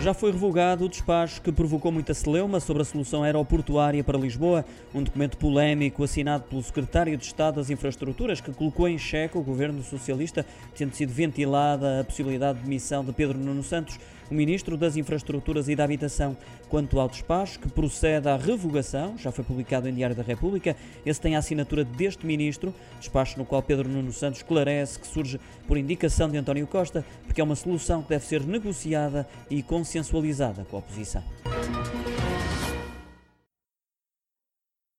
Já foi revogado o despacho que provocou muita celeuma sobre a solução aeroportuária para Lisboa, um documento polémico assinado pelo secretário de Estado das Infraestruturas que colocou em xeque o governo socialista, tendo sido ventilada a possibilidade de demissão de Pedro Nuno Santos, o ministro das Infraestruturas e da Habitação. Quanto ao despacho que procede à revogação, já foi publicado em Diário da República, esse tem a assinatura deste ministro, despacho no qual Pedro Nuno Santos esclarece que surge por indicação de António Costa, porque é uma solução que deve ser negociada e consensualizada com a oposição.